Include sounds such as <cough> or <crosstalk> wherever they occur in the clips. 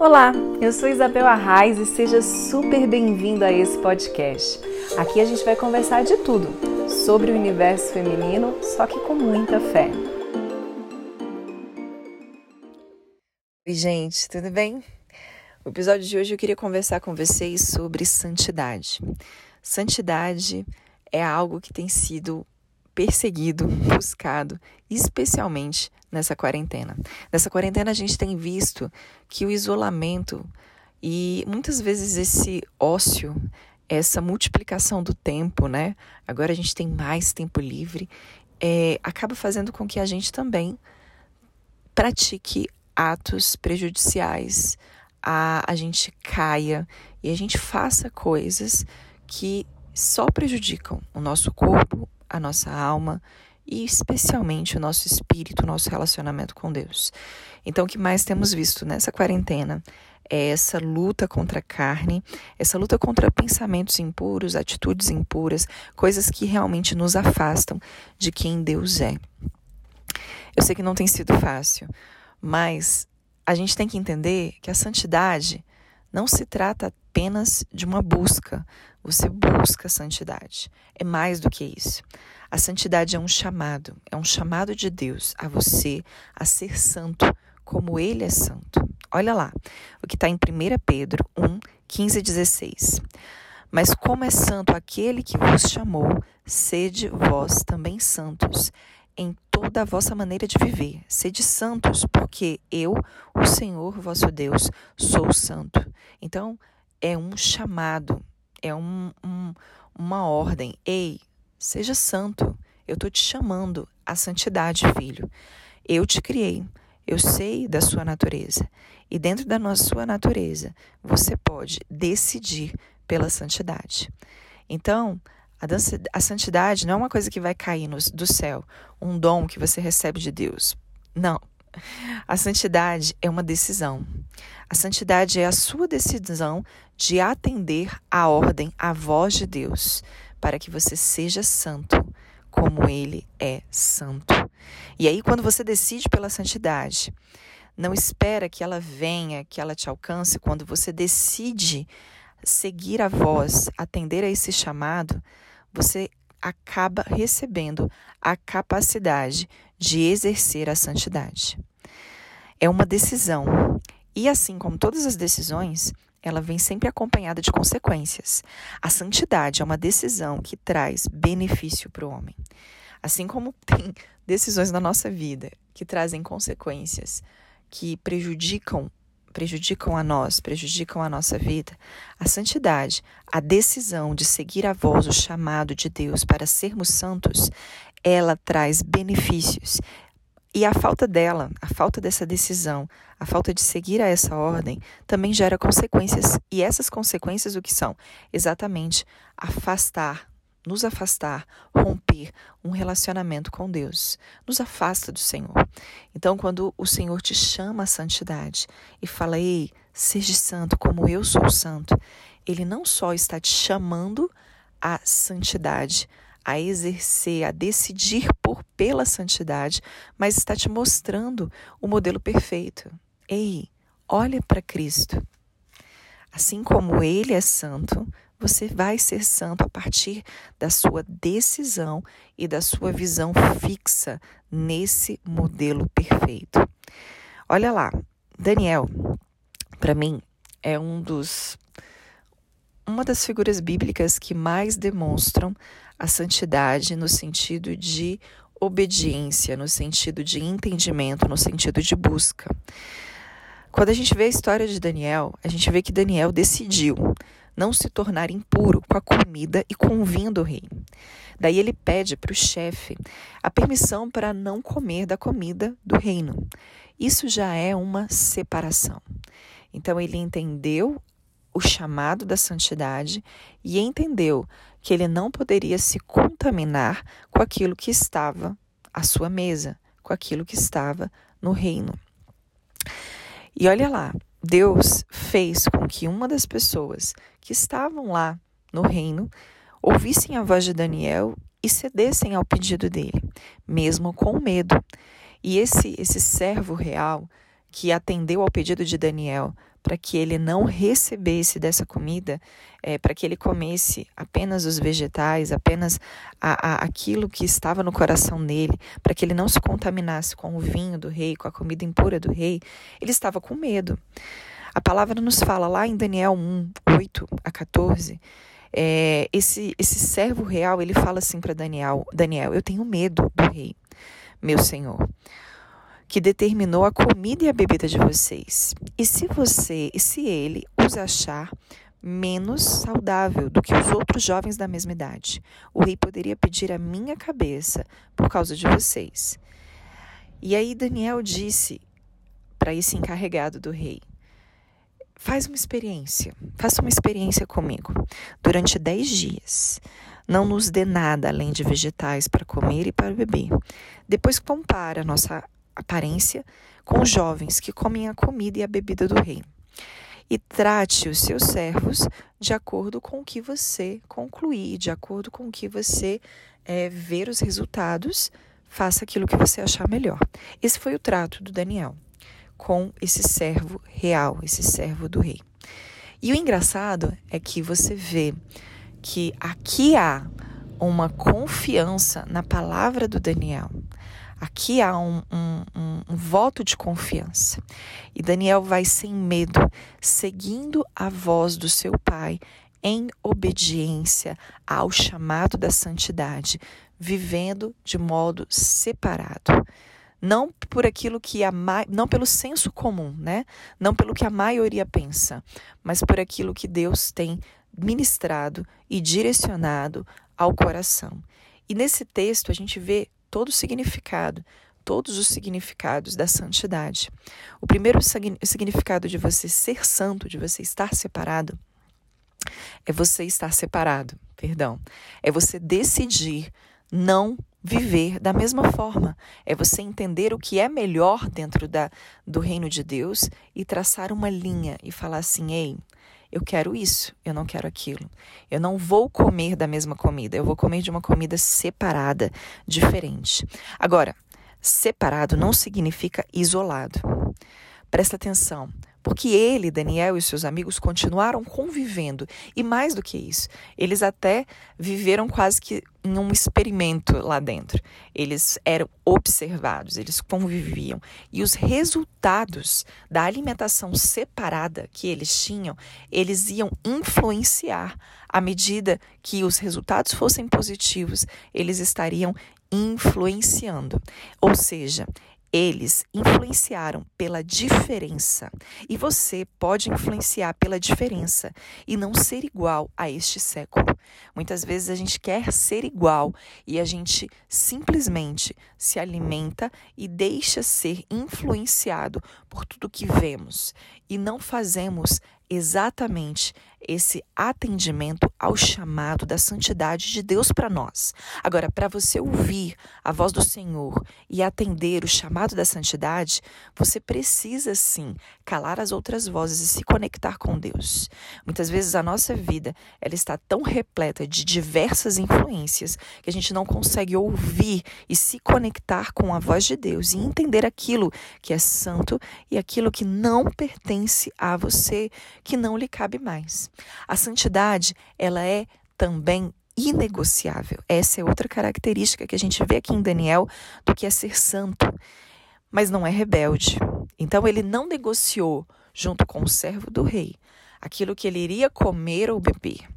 Olá, eu sou Isabel Arraes e seja super bem-vindo a esse podcast. Aqui a gente vai conversar de tudo sobre o universo feminino, só que com muita fé. Oi, gente, tudo bem? No episódio de hoje eu queria conversar com vocês sobre santidade. Santidade é algo que tem sido perseguido, <laughs> buscado, especialmente nessa quarentena. Nessa quarentena a gente tem visto que o isolamento e muitas vezes esse ócio, essa multiplicação do tempo, né? Agora a gente tem mais tempo livre, é, acaba fazendo com que a gente também pratique atos prejudiciais, a, a gente caia e a gente faça coisas que só prejudicam o nosso corpo, a nossa alma e especialmente o nosso espírito, o nosso relacionamento com Deus. Então, o que mais temos visto nessa quarentena é essa luta contra a carne, essa luta contra pensamentos impuros, atitudes impuras, coisas que realmente nos afastam de quem Deus é. Eu sei que não tem sido fácil, mas a gente tem que entender que a santidade não se trata apenas de uma busca. Você busca a santidade. É mais do que isso. A santidade é um chamado, é um chamado de Deus a você a ser santo como Ele é santo. Olha lá, o que está em 1 Pedro 1, 15 e 16. Mas como é santo aquele que vos chamou, sede vós também santos em toda a vossa maneira de viver. Sede santos, porque eu, o Senhor vosso Deus, sou santo. Então, é um chamado, é um, um, uma ordem. Ei, Seja santo. Eu estou te chamando à santidade, filho. Eu te criei. Eu sei da sua natureza. E dentro da nossa, sua natureza, você pode decidir pela santidade. Então, a, santidade não é uma coisa que vai cair no, do céu, um dom que você recebe de Deus. Não. A santidade é uma decisão. A santidade é a sua decisão de atender à ordem, à voz de Deus para que você seja santo como ele é santo. E aí, quando você decide pela santidade, não espera que ela venha, que ela te alcance. Quando você decide seguir a voz, atender a esse chamado, você acaba recebendo a capacidade de exercer a santidade. É uma decisão. E assim como todas as decisões, ela vem sempre acompanhada de consequências. A santidade é uma decisão que traz benefício para o homem. Assim como <laughs> tem decisões na nossa vida que trazem consequências que prejudicam prejudicam a nós, prejudicam a nossa vida, a santidade, a decisão de seguir a voz, o chamado de Deus para sermos santos, ela traz benefícios, e a falta dela, a falta dessa decisão, a falta de seguir a essa ordem, também gera consequências. E essas consequências o que são? Exatamente afastar, nos afastar, romper um relacionamento com Deus. Nos afasta do Senhor. Então, quando o Senhor te chama à santidade e fala: "Ei, seja santo como eu sou santo", ele não só está te chamando à santidade, a exercer, a decidir por pela santidade, mas está te mostrando o modelo perfeito. Ei, olha para Cristo. Assim como ele é santo, você vai ser santo a partir da sua decisão e da sua visão fixa nesse modelo perfeito. Olha lá, Daniel, para mim, é um dos uma das figuras bíblicas que mais demonstram a santidade no sentido de obediência, no sentido de entendimento, no sentido de busca. Quando a gente vê a história de Daniel, a gente vê que Daniel decidiu não se tornar impuro com a comida e com o vinho do rei. Daí ele pede para o chefe a permissão para não comer da comida do reino. Isso já é uma separação. Então ele entendeu o chamado da santidade e entendeu que ele não poderia se contaminar com aquilo que estava à sua mesa, com aquilo que estava no reino. E olha lá, Deus fez com que uma das pessoas que estavam lá no reino ouvissem a voz de Daniel e cedessem ao pedido dele, mesmo com medo. E esse esse servo real que atendeu ao pedido de Daniel para que ele não recebesse dessa comida, é, para que ele comesse apenas os vegetais, apenas a, a, aquilo que estava no coração dele, para que ele não se contaminasse com o vinho do rei, com a comida impura do rei, ele estava com medo. A palavra nos fala lá em Daniel 1, 8 a 14. É, esse, esse servo real, ele fala assim para Daniel, Daniel, eu tenho medo do rei, meu senhor que determinou a comida e a bebida de vocês. E se você, e se ele os achar menos saudável do que os outros jovens da mesma idade, o rei poderia pedir a minha cabeça por causa de vocês. E aí Daniel disse para esse encarregado do rei: Faz uma experiência, faça uma experiência comigo durante dez dias. Não nos dê nada além de vegetais para comer e para beber. Depois compara a nossa aparência com os jovens que comem a comida e a bebida do rei. E trate os seus servos de acordo com o que você concluir, de acordo com o que você é, ver os resultados, faça aquilo que você achar melhor. Esse foi o trato do Daniel com esse servo real, esse servo do rei. E o engraçado é que você vê que aqui há uma confiança na palavra do Daniel. Aqui há um, um, um, um, voto de confiança. E Daniel vai sem medo, seguindo a voz do seu pai, em obediência ao chamado da santidade, vivendo de modo separado. Não por aquilo que a não pelo senso comum, né? Não pelo que a maioria pensa, mas por aquilo que Deus tem ministrado e direcionado ao coração. E nesse texto a gente vê todo o significado, todos os significados da santidade. O primeiro significado de você ser santo, de você estar separado, é você estar separado, perdão. É você decidir não viver da mesma forma. É você entender o que é melhor dentro da, do reino de Deus e traçar uma linha e falar assim: ei, eu quero isso, eu não quero aquilo. Eu não vou comer da mesma comida, eu vou comer de uma comida separada, diferente. Agora, separado não significa isolado. Presta atenção, porque ele, Daniel e seus amigos continuaram convivendo. E mais do que isso, eles até viveram quase que em um experimento lá dentro. Eles eram observados, eles conviviam. E os resultados da alimentação separada que eles tinham, eles iam influenciar. À medida que os resultados fossem positivos, eles estariam influenciando. Ou seja, eles influenciaram pela diferença e você pode influenciar pela diferença e não ser igual a este século. Muitas vezes a gente quer ser igual e a gente simplesmente se alimenta e deixa ser influenciado por tudo que vemos e não fazemos exatamente esse atendimento ao chamado da santidade de Deus para nós. Agora, para você ouvir a voz do Senhor e atender o chamado da santidade, você precisa sim calar as outras vozes e se conectar com Deus. Muitas vezes a nossa vida, ela está tão repleta de diversas influências que a gente não consegue ouvir e se conectar com a voz de Deus e entender aquilo que é santo e aquilo que não pertence a você, que não lhe cabe mais. A santidade, ela é também inegociável. Essa é outra característica que a gente vê aqui em Daniel do que é ser santo, mas não é rebelde. Então ele não negociou junto com o servo do rei aquilo que ele iria comer ou beber.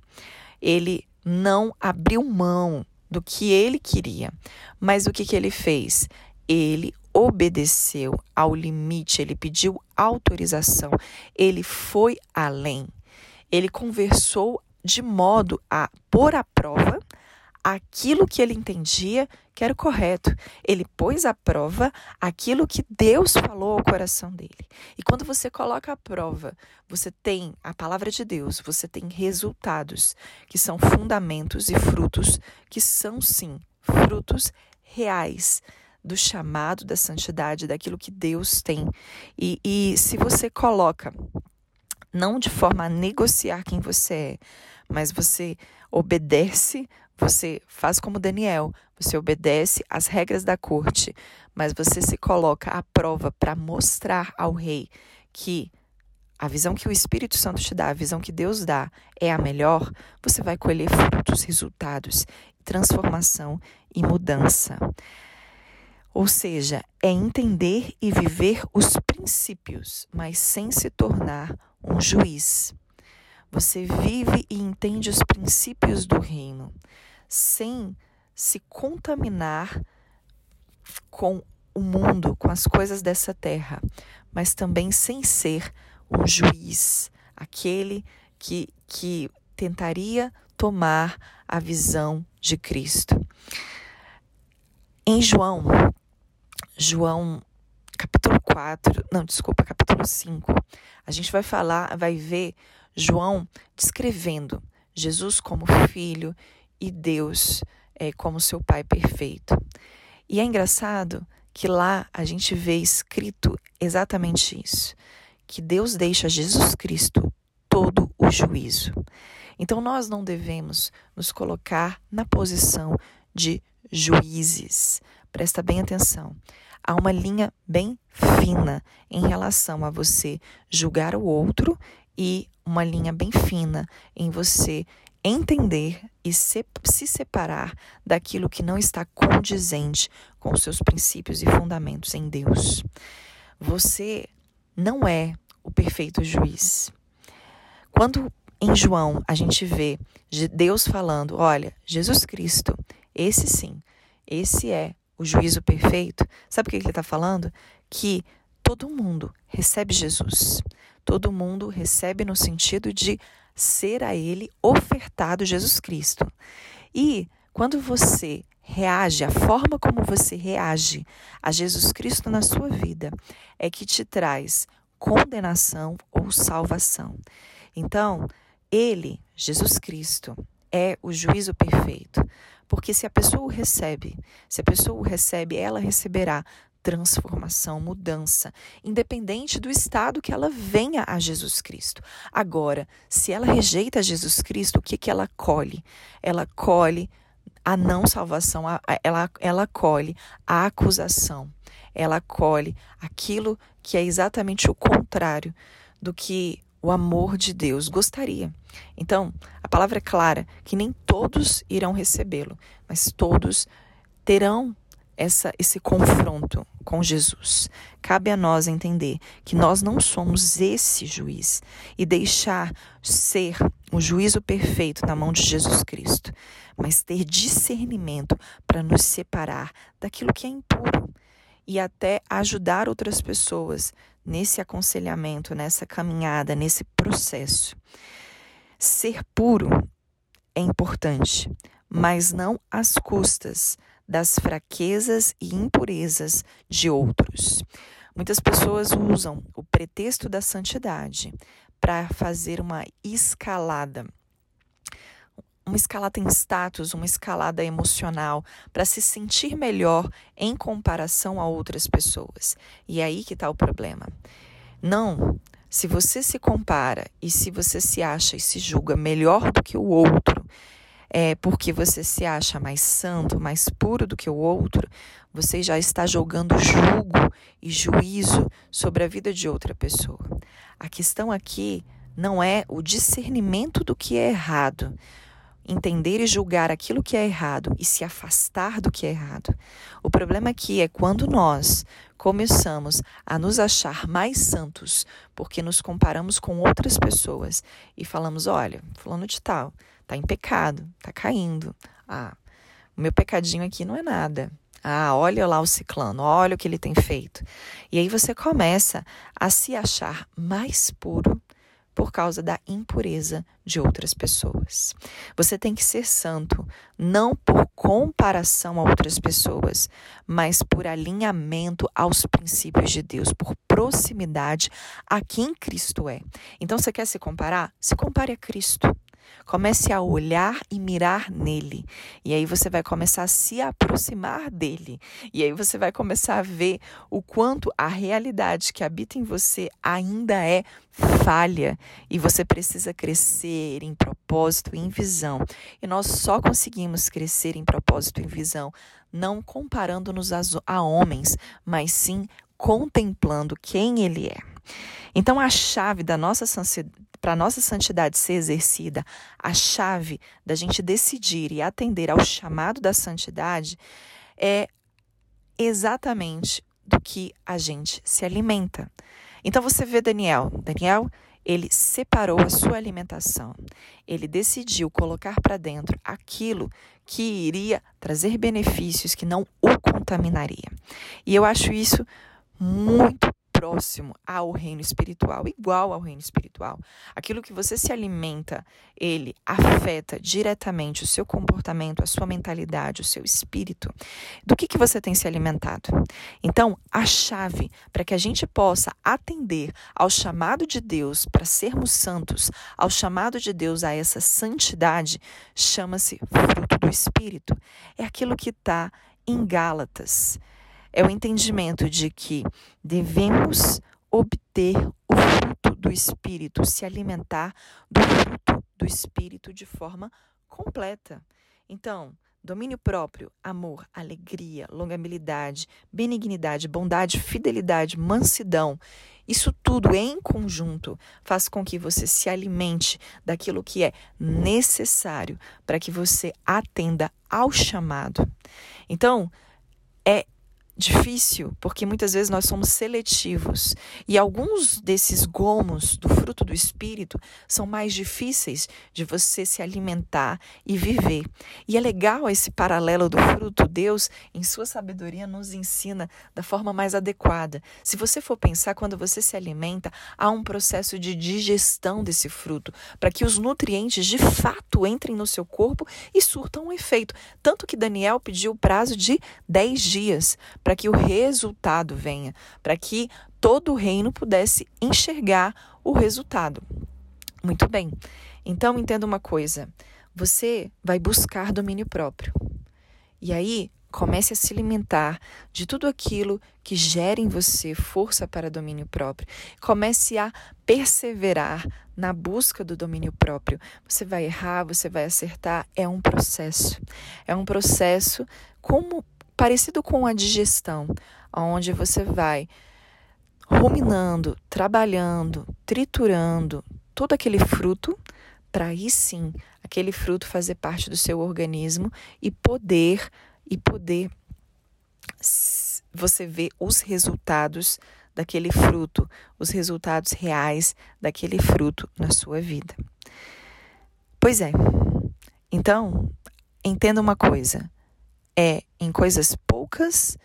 Ele não abriu mão do que ele queria, mas o que, que ele fez? Ele obedeceu ao limite, ele pediu autorização, ele foi além ele conversou de modo a pôr à prova aquilo que ele entendia que era o correto. Ele pôs à prova aquilo que Deus falou ao coração dele. E quando você coloca à prova, você tem a palavra de Deus, você tem resultados que são fundamentos e frutos que são sim frutos reais do chamado da santidade, daquilo que Deus tem. E, e se você coloca não de forma a negociar quem você é, mas você obedece, você faz como Daniel, você obedece às regras da corte, mas você se coloca à prova para mostrar ao rei que a visão que o Espírito Santo te dá, a visão que Deus dá é a melhor, você vai colher frutos, resultados, transformação e mudança. Ou seja, é entender e viver os princípios, mas sem se tornar um juiz. Você vive e entende os princípios do reino, sem se contaminar com o mundo, com as coisas dessa terra, mas também sem ser um juiz, aquele que, que tentaria tomar a visão de Cristo. Em João, João capítulo 4, não, desculpa, capítulo 5, a gente vai falar, vai ver João descrevendo Jesus como filho e Deus é, como seu pai perfeito. E é engraçado que lá a gente vê escrito exatamente isso que Deus deixa Jesus Cristo todo o juízo. Então nós não devemos nos colocar na posição de juízes. Presta bem atenção. Há uma linha bem fina em relação a você julgar o outro e uma linha bem fina em você entender e se, se separar daquilo que não está condizente com os seus princípios e fundamentos em Deus. Você não é o perfeito juiz. Quando em João a gente vê Deus falando, olha, Jesus Cristo, esse sim, esse é o juízo perfeito, sabe o que ele está falando? Que todo mundo recebe Jesus. Todo mundo recebe no sentido de ser a ele ofertado Jesus Cristo. E quando você reage, a forma como você reage a Jesus Cristo na sua vida é que te traz condenação ou salvação. Então, ele, Jesus Cristo, é o juízo perfeito. Porque se a pessoa o recebe, se a pessoa o recebe, ela receberá transformação, mudança, independente do estado que ela venha a Jesus Cristo. Agora, se ela rejeita Jesus Cristo, o que, que ela colhe? Ela colhe a não salvação, ela, ela colhe a acusação, ela colhe aquilo que é exatamente o contrário do que o amor de Deus gostaria. Então, a palavra é clara que nem todos irão recebê-lo, mas todos terão essa, esse confronto com Jesus. Cabe a nós entender que nós não somos esse juiz e deixar ser o juízo perfeito na mão de Jesus Cristo, mas ter discernimento para nos separar daquilo que é impuro e até ajudar outras pessoas nesse aconselhamento, nessa caminhada, nesse processo. Ser puro é importante, mas não às custas das fraquezas e impurezas de outros. Muitas pessoas usam o pretexto da santidade para fazer uma escalada. Uma escalada em status, uma escalada emocional, para se sentir melhor em comparação a outras pessoas. E é aí que está o problema. Não, se você se compara e se você se acha e se julga melhor do que o outro, é, porque você se acha mais santo, mais puro do que o outro, você já está jogando julgo e juízo sobre a vida de outra pessoa. A questão aqui não é o discernimento do que é errado, entender e julgar aquilo que é errado e se afastar do que é errado. O problema aqui é quando nós começamos a nos achar mais santos porque nos comparamos com outras pessoas e falamos: olha, fulano de tal Está em pecado, está caindo. Ah, o meu pecadinho aqui não é nada. Ah, olha lá o ciclano, olha o que ele tem feito. E aí você começa a se achar mais puro por causa da impureza de outras pessoas. Você tem que ser santo, não por comparação a outras pessoas, mas por alinhamento aos princípios de Deus, por proximidade a quem Cristo é. Então você quer se comparar? Se compare a Cristo. Comece a olhar e mirar nele. E aí você vai começar a se aproximar dele. E aí você vai começar a ver o quanto a realidade que habita em você ainda é falha e você precisa crescer em propósito e em visão. E nós só conseguimos crescer em propósito e em visão não comparando-nos a homens, mas sim contemplando quem ele é. Então a chave da nossa para a nossa santidade ser exercida, a chave da gente decidir e atender ao chamado da santidade é exatamente do que a gente se alimenta. Então você vê Daniel. Daniel, ele separou a sua alimentação. Ele decidiu colocar para dentro aquilo que iria trazer benefícios que não o contaminaria. E eu acho isso muito próximo ao reino espiritual, igual ao reino espiritual. Aquilo que você se alimenta, ele afeta diretamente o seu comportamento, a sua mentalidade, o seu espírito. Do que, que você tem se alimentado? Então, a chave para que a gente possa atender ao chamado de Deus para sermos santos, ao chamado de Deus a essa santidade, chama-se fruto do espírito. É aquilo que está em Gálatas é o entendimento de que devemos obter o fruto do Espírito, se alimentar do fruto do Espírito de forma completa. Então, domínio próprio, amor, alegria, longanimidade, benignidade, bondade, fidelidade, mansidão. Isso tudo em conjunto faz com que você se alimente daquilo que é necessário para que você atenda ao chamado. Então, é difícil, porque muitas vezes nós somos seletivos e alguns desses gomos do fruto do espírito são mais difíceis de você se alimentar e viver. E é legal esse paralelo do fruto. Deus, em sua sabedoria, nos ensina da forma mais adequada. Se você for pensar, quando você se alimenta, há um processo de digestão desse fruto, para que os nutrientes de fato entrem no seu corpo e surtam um efeito. Tanto que Daniel pediu o prazo de 10 dias para que o resultado venha, para que todo o reino pudesse enxergar o resultado. Muito bem. Então entenda uma coisa: você vai buscar domínio próprio. E aí, comece a se alimentar de tudo aquilo que gera em você força para domínio próprio. Comece a perseverar na busca do domínio próprio. Você vai errar, você vai acertar, é um processo. É um processo como parecido com a digestão, onde você vai ruminando, trabalhando, triturando todo aquele fruto, para aí sim aquele fruto fazer parte do seu organismo e poder e poder você ver os resultados daquele fruto, os resultados reais daquele fruto na sua vida. Pois é. Então, entenda uma coisa é em coisas poucas,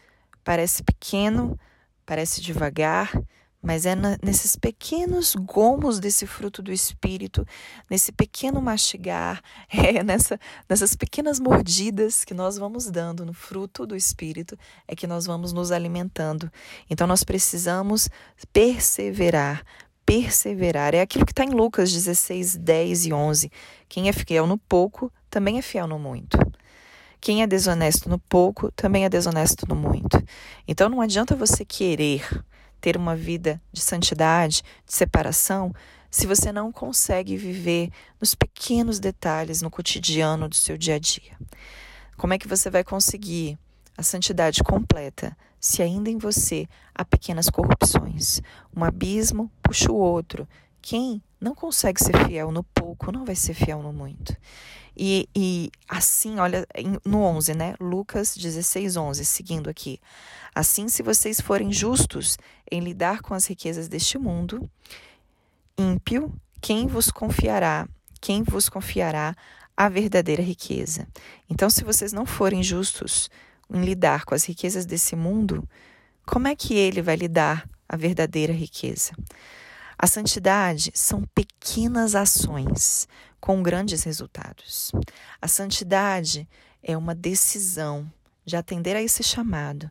parece pequeno, parece devagar, mas é na, nesses pequenos gomos desse fruto do Espírito, nesse pequeno mastigar, <laughs> é nessa, nessas pequenas mordidas que nós vamos dando no fruto do Espírito, é que nós vamos nos alimentando. Então nós precisamos perseverar, perseverar. É aquilo que está em Lucas 16, 10 e 11. Quem é fiel no pouco, também é fiel no muito. Quem é desonesto no pouco também é desonesto no muito. Então não adianta você querer ter uma vida de santidade, de separação, se você não consegue viver nos pequenos detalhes no cotidiano do seu dia a dia. Como é que você vai conseguir a santidade completa se ainda em você há pequenas corrupções? Um abismo puxa o outro. Quem não consegue ser fiel no pouco não vai ser fiel no muito. E, e assim, olha, no 11, né? Lucas 16, 11, seguindo aqui. Assim, se vocês forem justos em lidar com as riquezas deste mundo, ímpio, quem vos confiará? Quem vos confiará a verdadeira riqueza? Então, se vocês não forem justos em lidar com as riquezas desse mundo, como é que ele vai lidar a verdadeira riqueza? A santidade são pequenas ações com grandes resultados. A santidade é uma decisão de atender a esse chamado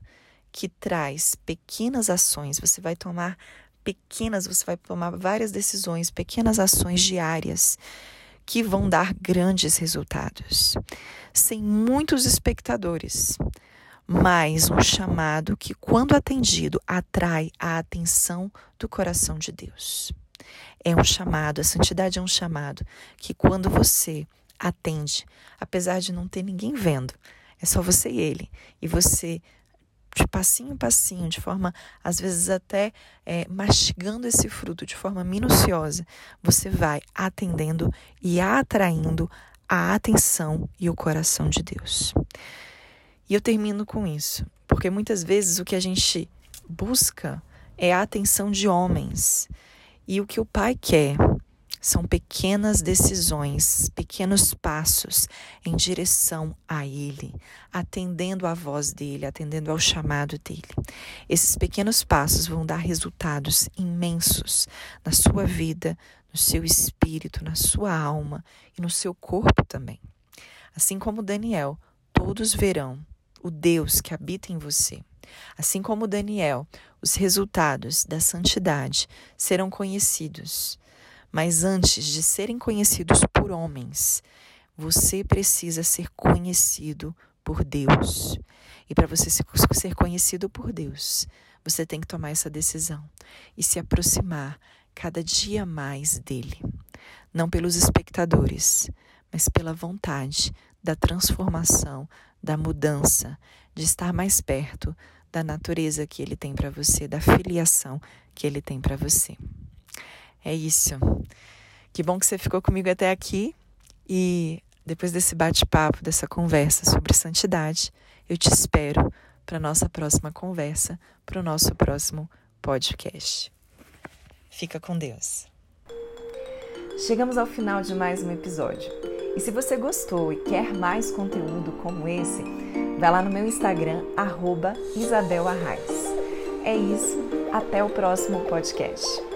que traz pequenas ações. Você vai tomar pequenas, você vai tomar várias decisões, pequenas ações diárias que vão dar grandes resultados, sem muitos espectadores, mas um chamado que, quando atendido, atrai a atenção do coração de Deus. É um chamado, a santidade é um chamado que, quando você atende, apesar de não ter ninguém vendo, é só você e ele, e você de passinho em passinho, de forma, às vezes até é, mastigando esse fruto de forma minuciosa, você vai atendendo e atraindo a atenção e o coração de Deus. E eu termino com isso, porque muitas vezes o que a gente busca é a atenção de homens. E o que o Pai quer são pequenas decisões, pequenos passos em direção a Ele, atendendo à voz dele, atendendo ao chamado dele. Esses pequenos passos vão dar resultados imensos na sua vida, no seu espírito, na sua alma e no seu corpo também. Assim como Daniel, todos verão o Deus que habita em você. Assim como Daniel, os resultados da santidade serão conhecidos mas antes de serem conhecidos por homens, você precisa ser conhecido por Deus. E para você ser conhecido por Deus, você tem que tomar essa decisão e se aproximar cada dia mais dele. Não pelos espectadores, mas pela vontade da transformação, da mudança, de estar mais perto da natureza que ele tem para você, da filiação que ele tem para você. É isso. Que bom que você ficou comigo até aqui e depois desse bate-papo, dessa conversa sobre santidade, eu te espero para nossa próxima conversa, para o nosso próximo podcast. Fica com Deus. Chegamos ao final de mais um episódio. E se você gostou e quer mais conteúdo como esse, vai lá no meu Instagram, arroba Isabel Arraes. É isso, até o próximo podcast.